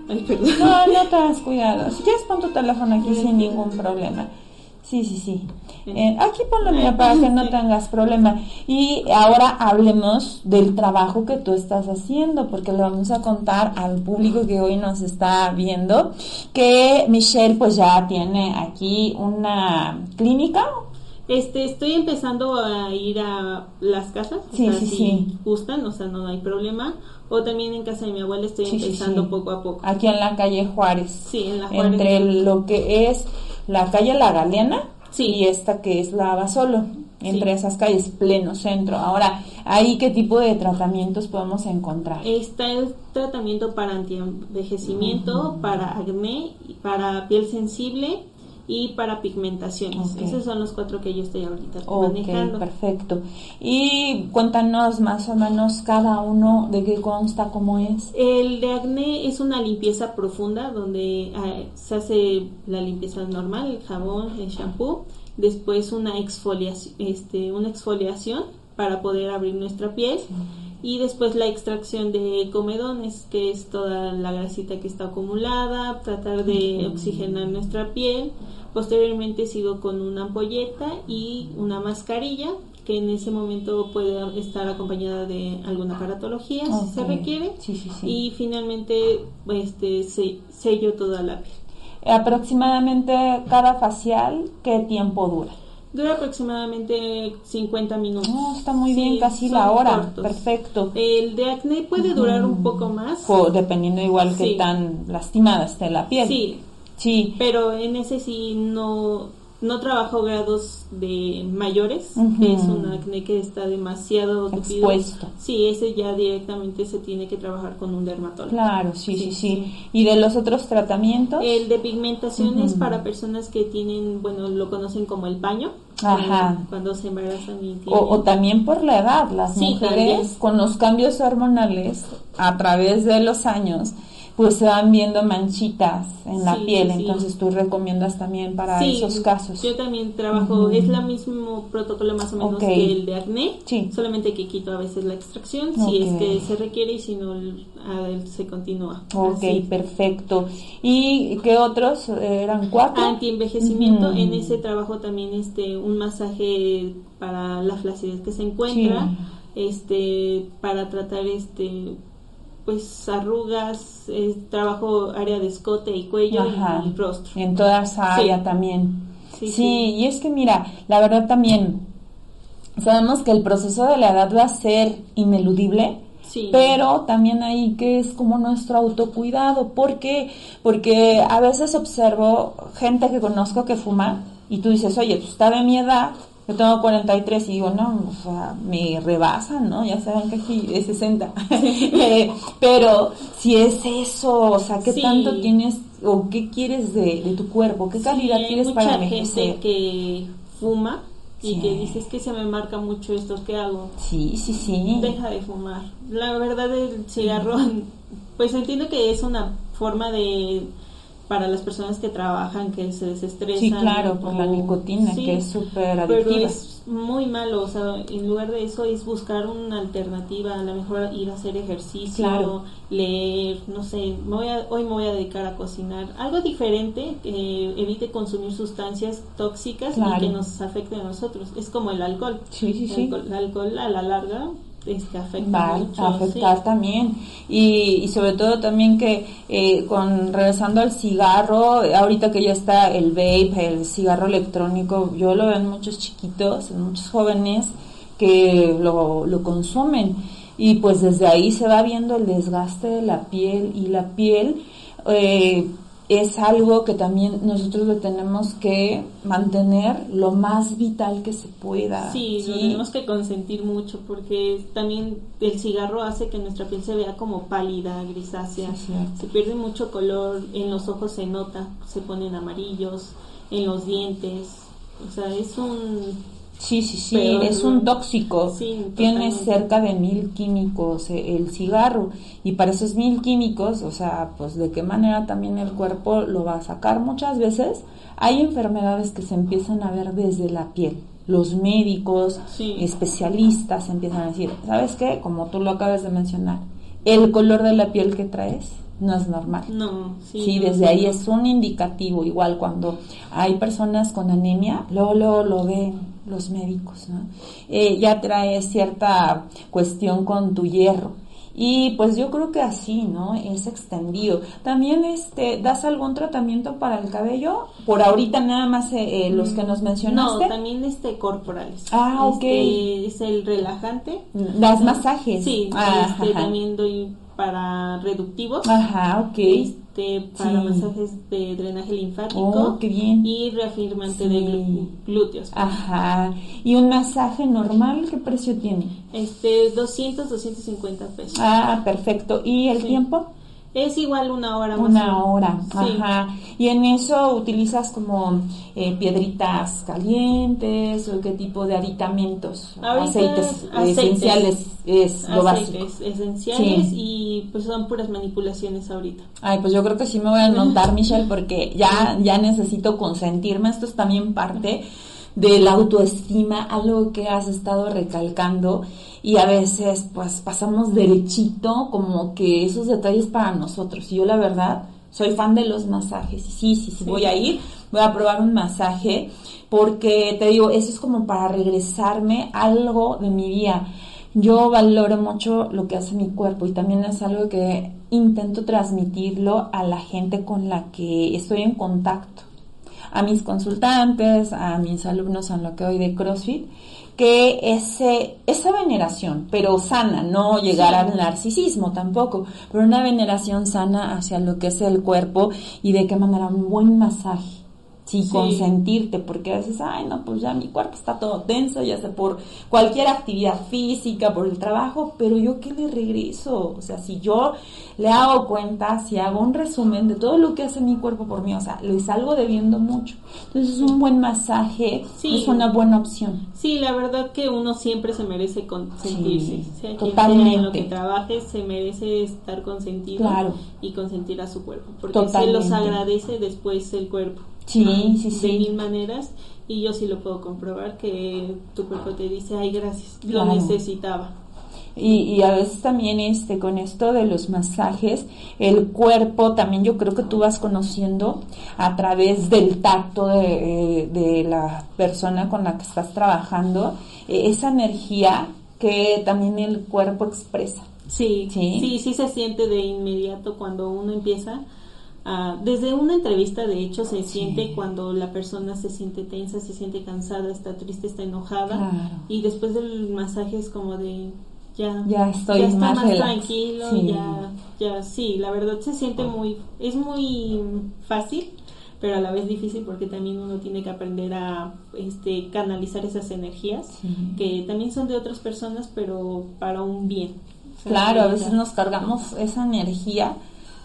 Speaker 3: Ay, perdón.
Speaker 2: No, no te das cuidado. Si quieres pon tu teléfono aquí sin ningún problema. Sí, sí, sí. Eh, aquí ponlo mira para que no tengas problema. Y ahora hablemos del trabajo que tú estás haciendo, porque le vamos a contar al público que hoy nos está viendo que Michelle pues ya tiene aquí una clínica
Speaker 3: este, estoy empezando a ir a las casas, sí, o sea, si gustan, o sea, no hay problema. O también en casa de mi abuela estoy empezando poco a poco.
Speaker 2: Aquí en la calle Juárez.
Speaker 3: Sí, en la Juárez.
Speaker 2: Entre lo que es la calle La Galeana y esta que es la Basolo. Entre esas calles, pleno centro. Ahora, ¿ahí qué tipo de tratamientos podemos encontrar?
Speaker 3: Está el tratamiento para antienvejecimiento, para acné, para piel sensible y para pigmentaciones. Esos son los cuatro que yo estoy ahorita okay, manejando.
Speaker 2: perfecto. Y cuéntanos más o menos cada uno de qué consta, cómo es.
Speaker 3: El de acné es una limpieza profunda donde ah, se hace la limpieza normal, el jabón, el shampoo, después una exfoliación, este, una exfoliación para poder abrir nuestra piel. Y después la extracción de comedones, que es toda la grasita que está acumulada, tratar de oxigenar nuestra piel. Posteriormente sigo con una ampolleta y una mascarilla que en ese momento puede estar acompañada de alguna paratología si se requiere y finalmente este sello toda la piel.
Speaker 2: Aproximadamente cada facial, ¿qué tiempo dura?
Speaker 3: Dura aproximadamente 50 minutos.
Speaker 2: No, está muy bien, casi la hora. Perfecto.
Speaker 3: El de acné puede durar un poco más.
Speaker 2: dependiendo igual que tan lastimada esté la piel.
Speaker 3: Sí. Sí. Pero en ese sí no no trabajo grados de mayores, que es un acné que está demasiado
Speaker 2: expuesto.
Speaker 3: Sí, ese ya directamente se tiene que trabajar con un dermatólogo.
Speaker 2: Claro, sí, sí, sí. ¿Y de los otros tratamientos?
Speaker 3: El de pigmentación es para personas que tienen, bueno, lo conocen como el paño.
Speaker 2: Ajá.
Speaker 3: Cuando se embarazan y
Speaker 2: tienen... o, también por la edad, las mujeres con los cambios hormonales a través de los años pues se van viendo manchitas en la piel, entonces tú recomiendas también para esos casos.
Speaker 3: Yo también trabajo, es el mismo protocolo más o menos que el de acné, solamente que quito a veces la extracción, si es que se requiere y si no se continúa.
Speaker 2: Ok, perfecto. ¿Y qué otros? ¿Eran cuatro?
Speaker 3: Anti-envejecimiento, en ese trabajo también este un masaje para la flacidez que se encuentra, este para tratar este pues arrugas, trabajo área de escote y cuello y, rostro.
Speaker 2: En toda esa área también. Sí, y es que mira, la verdad también sabemos que el proceso de la edad va a ser ineludible. Pero también hay que es como nuestro autocuidado. ¿Por qué? Porque a veces observo gente que conozco que fuma y tú dices, oye, pues está de mi edad, yo tengo 43 y digo, no, o sea, me rebasan, ¿no? Ya saben que aquí es 60. Eh, pero si es eso, o sea, ¿qué tanto tienes o qué quieres de, tu cuerpo? ¿Qué calidad quieres para envejecer?
Speaker 3: gente que fuma y que dices que se me marca mucho esto que hago.
Speaker 2: Sí, sí, sí.
Speaker 3: Deja de fumar. La verdad el cigarro, pues entiendo que es una forma de para las personas que trabajan, que se desestresan.
Speaker 2: Sí, claro, por la nicotina, que es súper adictiva.
Speaker 3: Pero es muy malo, o sea, en lugar de eso es buscar una alternativa, a lo mejor ir a hacer ejercicio, leer, no sé, voy hoy me voy a dedicar a cocinar, algo diferente que evite consumir sustancias tóxicas y que nos afecten a nosotros. Es como el alcohol.
Speaker 2: Sí, sí, sí.
Speaker 3: el alcohol a la larga este, afecta
Speaker 2: va a afectar también. Y, y, sobre todo también que eh, con regresando al cigarro ahorita que ya está el vape el cigarro electrónico yo lo veo en muchos chiquitos en muchos jóvenes que lo, lo consumen. Y pues desde ahí se va viendo el desgaste de la piel y la piel eh, es algo que también nosotros lo tenemos que mantener lo más vital que se pueda.
Speaker 3: Sí, lo tenemos que consentir mucho porque también el cigarro hace que nuestra piel se vea como pálida, grisácea, se pierde mucho color, en los ojos se nota, se ponen amarillos, en los dientes, o sea, es un
Speaker 2: Sí, sí, sí, es un tóxico. Tiene cerca de mil químicos eh, el cigarro y para esos mil químicos, o sea, pues de qué manera también el cuerpo lo va a sacar. Muchas veces hay enfermedades que se empiezan a ver desde la piel. Los médicos, especialistas empiezan a decir, ¿sabes qué? Como tú lo acabas de mencionar, el color de la piel que traes no es normal.
Speaker 3: No,
Speaker 2: sí. desde ahí es un indicativo. Igual cuando hay personas con anemia, luego, luego lo ven los médicos, ¿no? Eh, ya trae cierta cuestión con tu hierro. Y pues yo creo que así, ¿no? Es extendido. También este, ¿das algún tratamiento para el cabello? Por ahorita nada más eh, eh, los que nos mencionaste.
Speaker 3: No, también este corporales.
Speaker 2: Ah, ok.
Speaker 3: Este, es el relajante.
Speaker 2: ¿Das masajes?
Speaker 3: Sí,
Speaker 2: ah,
Speaker 3: este, también doy para reductivos.
Speaker 2: Ajá, ok.
Speaker 3: Este, para masajes de drenaje linfático.
Speaker 2: Oh, qué bien.
Speaker 3: Y reafirmante de glúteos.
Speaker 2: Ajá. ¿Y un masaje normal qué precio tiene?
Speaker 3: Este, 200, 250 pesos.
Speaker 2: Ah, perfecto. ¿Y el tiempo?
Speaker 3: Es igual una hora más.
Speaker 2: Una hora, ajá. Y en eso utilizas como eh, piedritas calientes o qué tipo de aditamentos, aceites, esenciales es lo
Speaker 3: aceites esenciales y pues son puras manipulaciones ahorita.
Speaker 2: Ay, pues yo creo que sí me voy a *laughs* anotar, Michelle, porque ya ya necesito consentirme. Esto es también parte de la autoestima, algo que has estado recalcando y a veces pues pasamos derechito como que esos detalles para nosotros. Y yo la verdad soy fan de los masajes. Sí, sí, sí, voy a ir, voy a probar un masaje porque te digo, eso es como para regresarme algo de mi vida. Yo valoro mucho lo que hace mi cuerpo y también es algo que intento transmitirlo a la gente con la que estoy en contacto, a mis consultantes, a mis alumnos en lo que hoy de CrossFit que ese, esa veneración, pero sana, no llegar al narcisismo tampoco, pero una veneración sana hacia lo que es el cuerpo y de qué manera un buen masaje sí, consentirte, porque a veces, ay, no, pues ya mi cuerpo está todo tenso, ya sea por cualquier actividad física, por el trabajo, pero yo qué le regreso, o sea, si yo le hago cuenta, si hago un resumen de todo lo que hace mi cuerpo por mí, o sea, le salgo debiendo mucho. Entonces, un buen masaje es una buena opción.
Speaker 3: Sí, la verdad que uno siempre se merece consentirse.
Speaker 2: totalmente.
Speaker 3: en lo que trabaje se merece estar consentido y consentir a su cuerpo, porque
Speaker 2: se
Speaker 3: los agradece después el cuerpo.
Speaker 2: Sí, sí, sí.
Speaker 3: De mil maneras. Y yo sí lo puedo comprobar que tu cuerpo te dice, ay, gracias, lo necesitaba.
Speaker 2: Y, y, a veces también este con esto de los masajes el cuerpo también yo creo que tú vas conociendo a través del tacto de, de la persona con la que estás trabajando e, esa energía que también el cuerpo expresa
Speaker 3: sí sí sí sí se siente de inmediato cuando uno empieza Ah, desde una entrevista, de hecho, se siente cuando la persona se siente tensa, se siente cansada, está triste, está enojada. Y después del masaje es como de, ya,
Speaker 2: ya estoy
Speaker 3: está más, tranquilo, ya, ya, sí, la verdad se siente muy, es muy fácil, pero a la vez difícil porque también uno tiene que aprender a este, canalizar esas energías, que también son de otras personas, pero para un bien.
Speaker 2: claro, a veces nos cargamos esa energía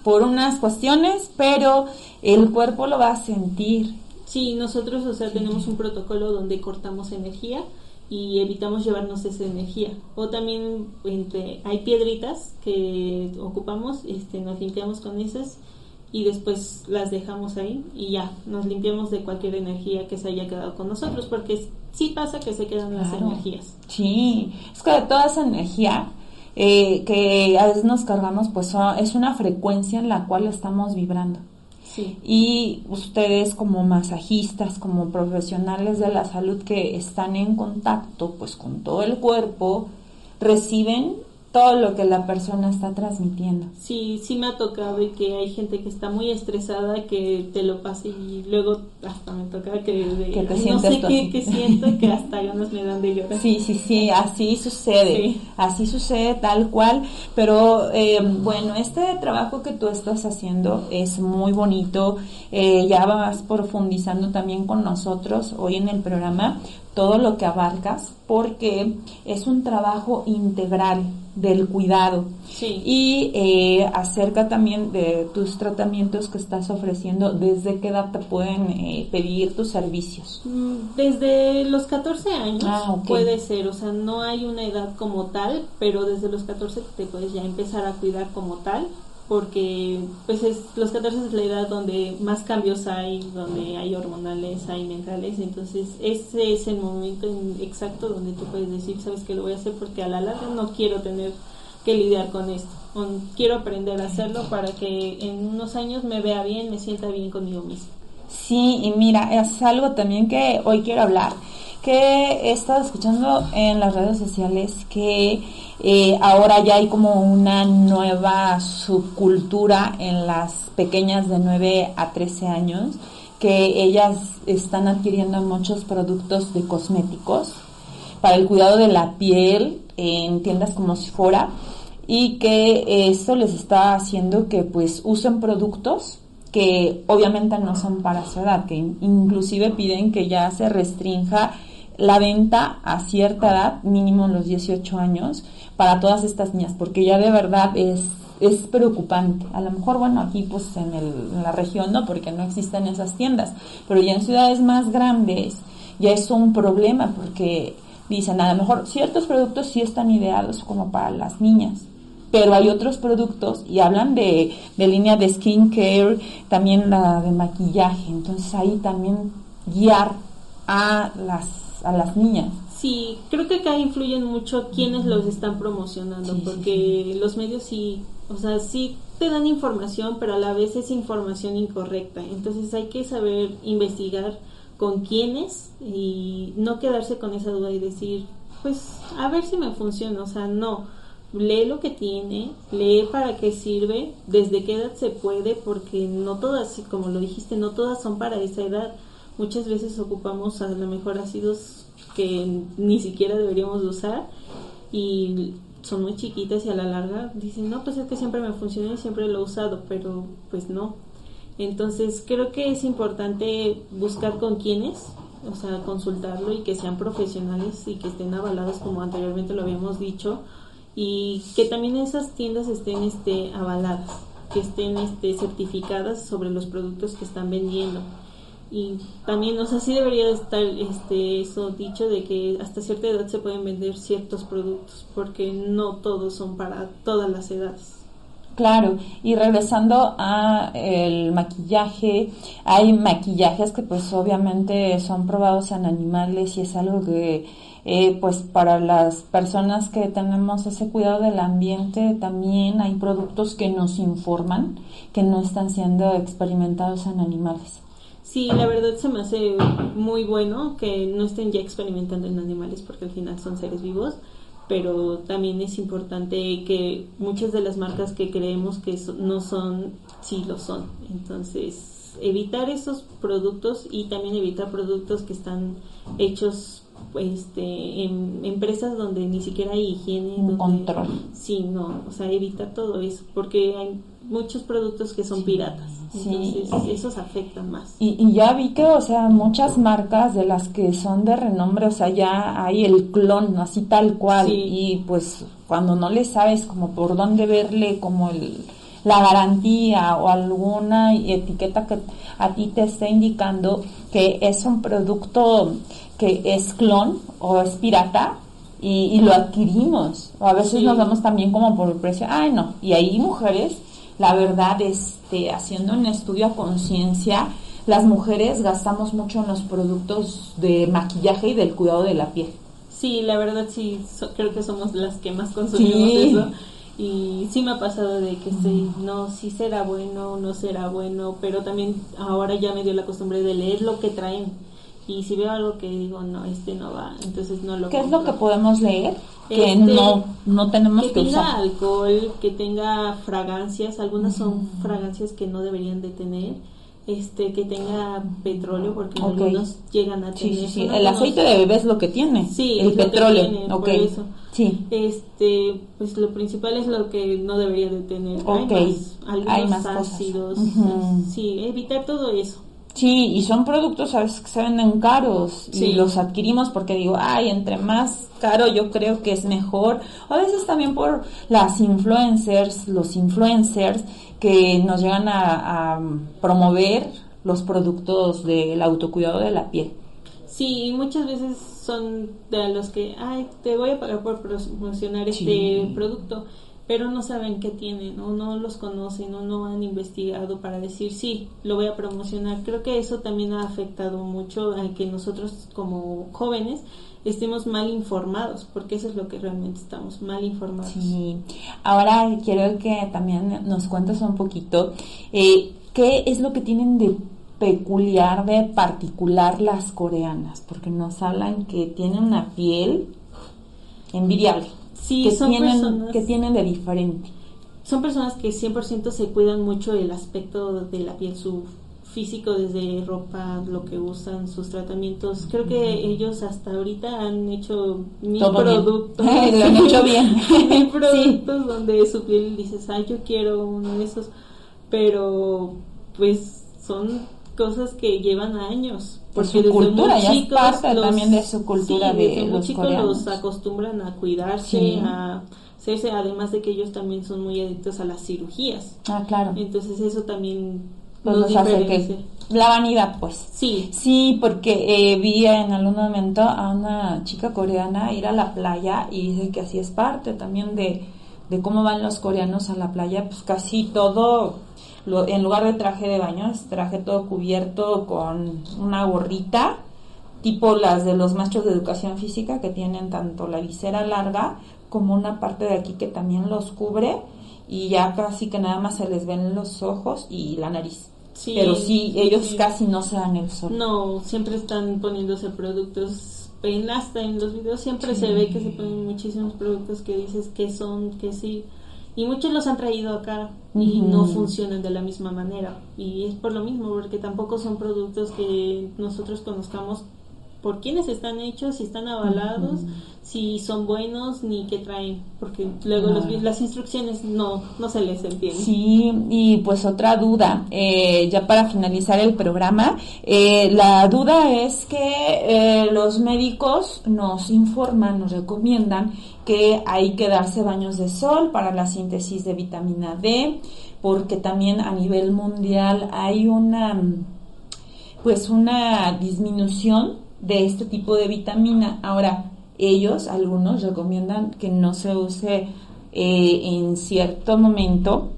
Speaker 2: por unas cuestiones, pero el cuerpo lo va a sentir.
Speaker 3: Sí, nosotros, o sea, tenemos un protocolo donde cortamos energía y evitamos llevarnos esa energía. O también entre, hay piedritas que ocupamos, este, nos limpiamos con esas y después las dejamos ahí y ya, nos limpiamos de cualquier energía que se haya quedado con nosotros, porque sí pasa que se quedan las energías.
Speaker 2: Sí, es que de toda esa energía eh, que a veces nos cargamos, pues es una frecuencia en la cual estamos vibrando. Sí. Y ustedes como masajistas, como profesionales de la salud que están en contacto pues con todo el cuerpo, reciben todo lo que la persona está transmitiendo.
Speaker 3: Sí, sí me ha tocado y que hay gente que está muy estresada que te lo pase y luego hasta me toca que,
Speaker 2: que te
Speaker 3: no sé qué, qué, siento que hasta ganas me dan de llorar.
Speaker 2: Sí, sí, sí, así sucede, así sucede tal cual, pero eh, bueno, este trabajo que tú estás haciendo es muy bonito, eh, ya vas profundizando también con nosotros hoy en el programa todo lo que abarcas porque es un trabajo integral del cuidado. Y eh, acerca también de tus tratamientos que estás ofreciendo, ¿desde qué edad te pueden eh, pedir tus servicios?
Speaker 3: Mm, desde los 14 años ah, puede ser, o sea, no hay una edad como tal, pero desde los 14 te puedes ya empezar a cuidar como tal porque pues es, los 14 es la edad donde más cambios hay, donde hay hormonales, hay mentales, entonces ese es el momento exacto donde tú puedes decir, sabes que lo voy a hacer porque a la larga no quiero tener que lidiar con esto, quiero aprender a hacerlo para que en unos años me vea bien, me sienta bien conmigo mismo.
Speaker 2: Sí, y mira, es algo también que hoy quiero hablar, que he estado escuchando en las redes sociales que eh, ahora ya hay como una nueva subcultura en las pequeñas de 9 a 13 años que ellas están adquiriendo muchos productos de cosméticos para el cuidado de la piel en tiendas como Sephora y que esto les está haciendo que pues usen productos que obviamente no son para su edad, que inclusive piden que ya se restrinja la venta a cierta edad, mínimo los 18 años, para todas estas niñas, porque ya de verdad es, es preocupante. A lo mejor, bueno, aquí pues en, el, en la región no, porque no existen esas tiendas, pero ya en ciudades más grandes ya es un problema, porque dicen, a lo mejor ciertos productos sí están ideados como para las niñas, pero hay otros productos y hablan de, de línea de skincare, también la de maquillaje, entonces ahí también guiar a las, a las niñas
Speaker 3: Sí, creo que acá influyen mucho quienes los están promocionando, porque los medios sí, o sea, sí te dan información, pero a la vez es información incorrecta. Entonces hay que saber investigar con quiénes y no quedarse con esa duda y decir, pues a ver si me funciona, o sea, no. Lee lo que tiene, lee para qué sirve, desde qué edad se puede, porque no todas, como lo dijiste, no todas son para esa edad. Muchas veces ocupamos a lo mejor ácidos que ni siquiera deberíamos usar y son muy chiquitas y a la larga dicen, no, pues es que siempre me funciona y siempre lo he usado, pero pues no. Entonces creo que es importante buscar con quiénes, o sea, consultarlo y que sean profesionales y que estén avalados como anteriormente lo habíamos dicho y que también esas tiendas estén este, avaladas, que estén este, certificadas sobre los productos que están vendiendo y también, o sea, sí debería estar este, eso dicho de que hasta cierta edad se pueden vender ciertos productos, porque no todos son para todas las edades.
Speaker 2: Claro, y regresando a el maquillaje, hay maquillajes que pues obviamente son probados en animales y es algo que eh, pues para las personas que tenemos ese cuidado del ambiente también hay productos que nos informan que no están siendo experimentados en animales.
Speaker 3: Sí, la verdad se me hace muy bueno que no estén ya experimentando en animales porque al final son seres vivos, pero también es importante que muchas de las marcas que creemos que no son, sí lo son. Entonces, evitar esos productos y también evitar productos que están hechos este, en empresas donde ni siquiera hay higiene.
Speaker 2: Un control.
Speaker 3: Sí, no, o sea, evitar todo eso, porque hay muchos productos que son piratas. Entonces, esos afectan más.
Speaker 2: Y, y, ya vi que, o sea, muchas marcas de las que son de renombre, o sea, ya hay el clon, así tal cual. Y pues cuando no le sabes como por dónde verle como el, la garantía o alguna etiqueta que a ti te está indicando que es un producto que es clon o es pirata, y, y, lo adquirimos. O a veces nos vemos también como por el precio, ay no, y hay mujeres la verdad, este, haciendo un estudio a conciencia, las mujeres gastamos mucho en los productos de maquillaje y del cuidado de la piel.
Speaker 3: Sí, la verdad sí, creo que somos las que más consumimos eso. Y sí me ha pasado de que sí, no, sí será bueno, no será bueno, pero también ahora ya me dio la costumbre de leer lo que traen. Y si veo algo que digo, no, este no va, entonces no lo
Speaker 2: ¿Qué es lo que podemos leer? Que este, no, no tenemos que,
Speaker 3: que tenga alcohol, que tenga fragancias, algunas son fragancias que no deberían de tener este que tenga petróleo porque algunos llegan a tener
Speaker 2: sí, el aceite de bebé es lo que tiene
Speaker 3: sí
Speaker 2: el petróleo.
Speaker 3: tiene, sí. Este pues lo principal es lo que no debería de tener. Hay más, ácidos sí evitar todo eso
Speaker 2: Sí, y son productos a veces que se venden caros y los adquirimos porque digo, ay, entre más caro yo creo que es mejor. A veces también por las influencers, los influencers que nos llegan a, promover los productos del autocuidado de la piel.
Speaker 3: Sí, muchas veces son de los que, ay, te voy a pagar por promocionar este producto pero no saben qué tienen o no los conocen o no han investigado para decir sí, lo voy a promocionar. Creo que eso también ha afectado mucho a que nosotros como jóvenes estemos mal informados, porque eso es lo que realmente estamos, mal informados.
Speaker 2: Sí, ahora quiero que también nos cuentes un poquito eh, qué es lo que tienen de peculiar, de particular las coreanas, porque nos hablan que tienen una piel envidiable.
Speaker 3: Sí,
Speaker 2: que
Speaker 3: son
Speaker 2: tienen,
Speaker 3: personas,
Speaker 2: que tienen de diferente.
Speaker 3: Son personas que 100% se cuidan mucho el aspecto de la piel, su físico desde ropa, lo que usan, sus tratamientos. Creo que ellos hasta ahorita han hecho mil productos. *laughs*
Speaker 2: lo han hecho bien. *laughs*
Speaker 3: mil productos donde su piel dices, ay, yo quiero uno de esos. Pero pues son cosas que llevan años.
Speaker 2: Porque su cultura ya es parte también de su cultura de
Speaker 3: desde
Speaker 2: los
Speaker 3: chicos los acostumbran a cuidarse, a hacerse, además de que ellos también son muy adictos a las cirugías.
Speaker 2: Ah, claro.
Speaker 3: Entonces eso también
Speaker 2: pues nos hace que la vanidad, pues.
Speaker 3: Sí.
Speaker 2: Sí, porque eh, vi en algún momento a una chica coreana ir a la playa y dice que así es parte también de, de cómo van los coreanos a la playa, pues casi todo en lugar de traje de baño, es traje todo cubierto con una gorrita, tipo las de los maestros de educación física que tienen tanto la visera larga como una parte de aquí que también los cubre y ya casi que nada más se les ven los ojos y la nariz. Pero sí, ellos casi no se dan el sol.
Speaker 3: No, siempre están poniéndose productos hasta en los videos siempre se ve que se ponen muchísimos productos que dices que son, que sí, y muchos los han traído acá y no funcionan de la misma manera. Y es por lo mismo, porque tampoco son productos que nosotros conozcamos por quiénes están hechos, si están avalados, si son buenos, ni qué traen, porque luego las instrucciones no, no se les entiende.
Speaker 2: Sí, y pues otra duda, eh, ya para finalizar el programa, eh, la duda es que eh, los médicos nos informan, nos recomiendan que hay que darse baños de sol para la síntesis de vitamina D, porque también a nivel mundial hay una pues una disminución de este tipo de vitamina. Ahora, ellos, algunos, recomiendan que no se use eh, en cierto momento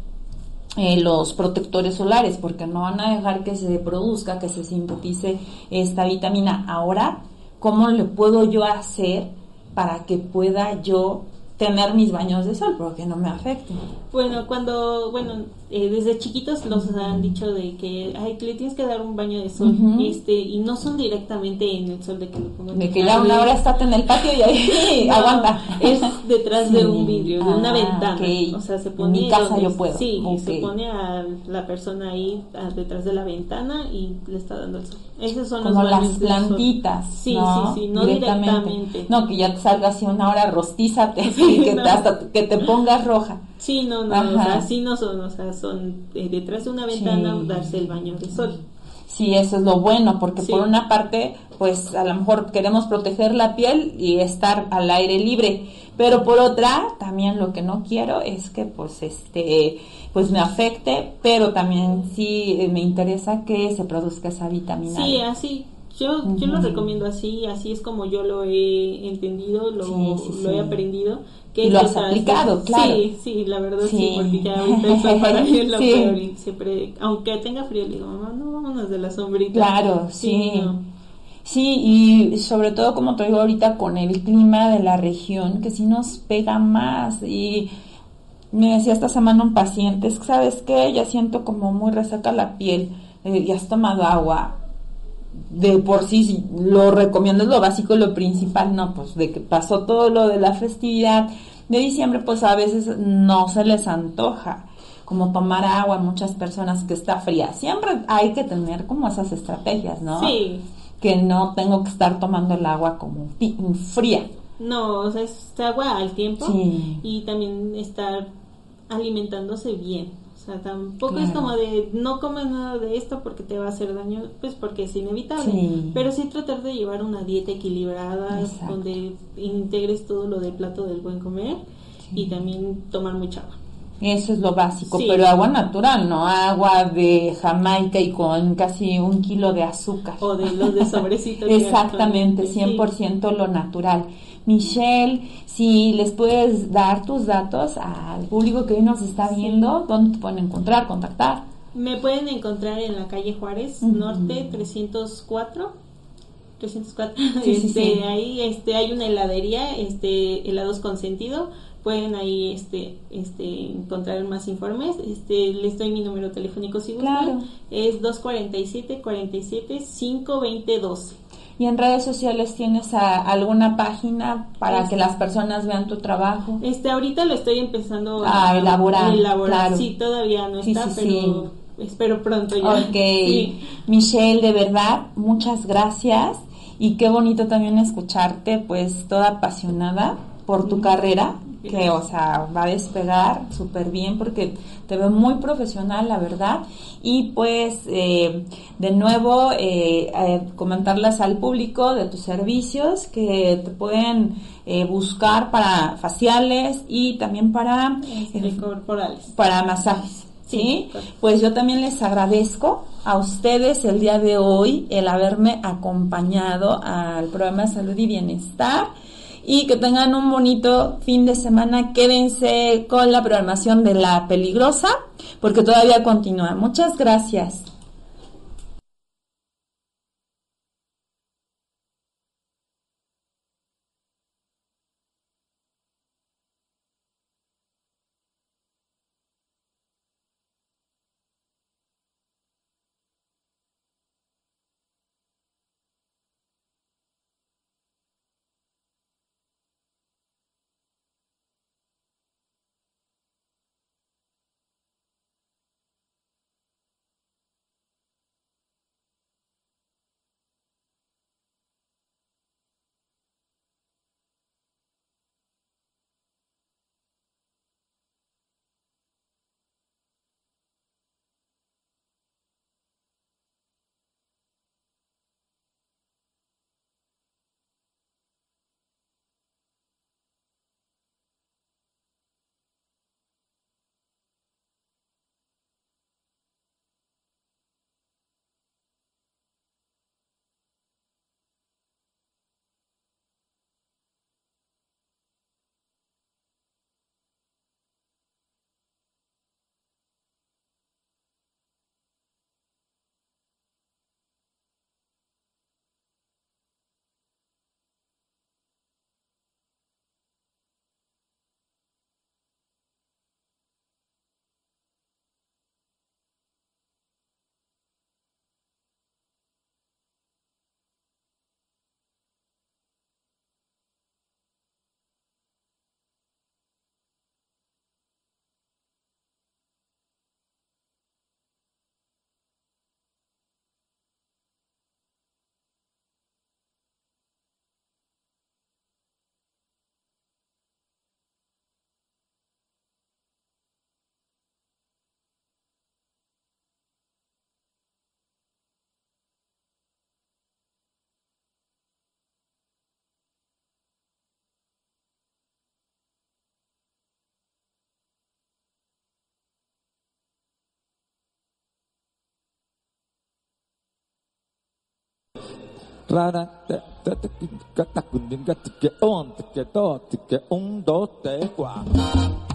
Speaker 2: eh, los protectores solares porque no van a dejar que se produzca, que se sintetice esta vitamina. Ahora, ¿cómo le puedo yo hacer para que pueda yo tener mis baños de sol porque no me afecten.
Speaker 3: Bueno, cuando, bueno, eh, desde chiquitos los han dicho de que, ay, le tienes que dar un baño de sol, este, y no son directamente en el sol de que lo pongan.
Speaker 2: De que ya una hora está en el patio y ahí *laughs* *laughs* aguanta.
Speaker 3: Es detrás de un vidrio, de una ah, ventana. O sea, se pone.
Speaker 2: En mi casa yo puedo.
Speaker 3: Sí, se pone a la persona ahí detrás de la ventana y le está dando el sol. Esos son
Speaker 2: Como
Speaker 3: los
Speaker 2: las plantitas.
Speaker 3: Sí, sí, sí, no directamente.
Speaker 2: No, que ya te salga así una hora rostiza, *laughs* que, te, hasta que te pongas roja.
Speaker 3: Sí, no, no, o sea, así no son, o sea, son eh, detrás de una ventana darse el baño de sol.
Speaker 2: Sí, eso es lo bueno, porque por una parte, pues a lo mejor queremos proteger la piel y estar al aire libre, pero por otra, también lo que no quiero es que pues este pues me afecte, pero también sí eh, me interesa que se produzca esa vitamina.
Speaker 3: Sí, así Yo, yo lo recomiendo así, así es como yo lo he entendido, lo, lo he aprendido.
Speaker 2: Y lo has aplicado, claro.
Speaker 3: Sí, sí, la verdad sí, porque ya ahorita para *laughs* mí lo peor y siempre, aunque tenga frío, le digo, mamá, no, vámonos de la sombrita.
Speaker 2: Claro, sí. Sí, y sobre todo como te digo ahorita con el clima de la región, que sí nos pega más. Y me decía esta semana un paciente, es que sabes qué, ya siento como muy resaca la piel, eh, y has tomado agua. De por sí, lo recomiendo, es lo básico, lo principal, no, pues de que pasó todo lo de la festividad de diciembre, pues a veces no se les antoja como tomar agua a muchas personas que está fría. Siempre hay que tener como esas estrategias, ¿no?
Speaker 3: Sí
Speaker 2: que no tengo que estar tomando el agua como fría.
Speaker 3: No, o sea, es agua al tiempo y también estar alimentándose bien. Sea, tampoco es como de no comes nada de esto porque te va a hacer daño, pues porque es inevitable. Pero sí tratar de llevar una dieta equilibrada donde integres todo lo del plato del buen comer y también tomar mucha agua.
Speaker 2: Eso es lo básico, pero agua natural, no agua de Jamaica y con casi un kilo de azúcar.
Speaker 3: O de los de sobrecitos. *laughs*
Speaker 2: Exactamente, 100% lo natural. Michelle, si les puedes dar tus datos al público que hoy nos está viendo, ¿dónde te pueden encontrar, contactar?
Speaker 3: Me pueden encontrar en la calle Juárez, norte 304. 304. este, ahí este, hay una heladería, este, helados con sentido. Pueden ahí este este encontrar más informes. Este les doy mi número telefónico si gustan. Es 247 47 520 12
Speaker 2: y en redes sociales tienes alguna página para que las personas vean tu trabajo
Speaker 3: este ahorita lo estoy empezando
Speaker 2: a, elaborar,
Speaker 3: elaborar. sí todavía no está pero espero pronto ya.
Speaker 2: Ok. Michelle de verdad muchas gracias. Y qué bonito también escucharte pues toda apasionada por tu carrera que, o sea, va a despegar súper bien porque te veo muy profesional, la verdad. Y pues, eh, de nuevo, eh, eh, comentarles al público de tus servicios que te pueden buscar para faciales y también para
Speaker 3: corporales.
Speaker 2: Para masajes. ¿sí? Pues yo también les agradezco a ustedes el día de hoy el haberme acompañado al programa salud y bienestar y que tengan un bonito fin de semana. Quédense con la programación de La Peligrosa porque todavía continúa. Muchas gracias.
Speaker 4: Rana te te te ka on te to te ke on do te kwa.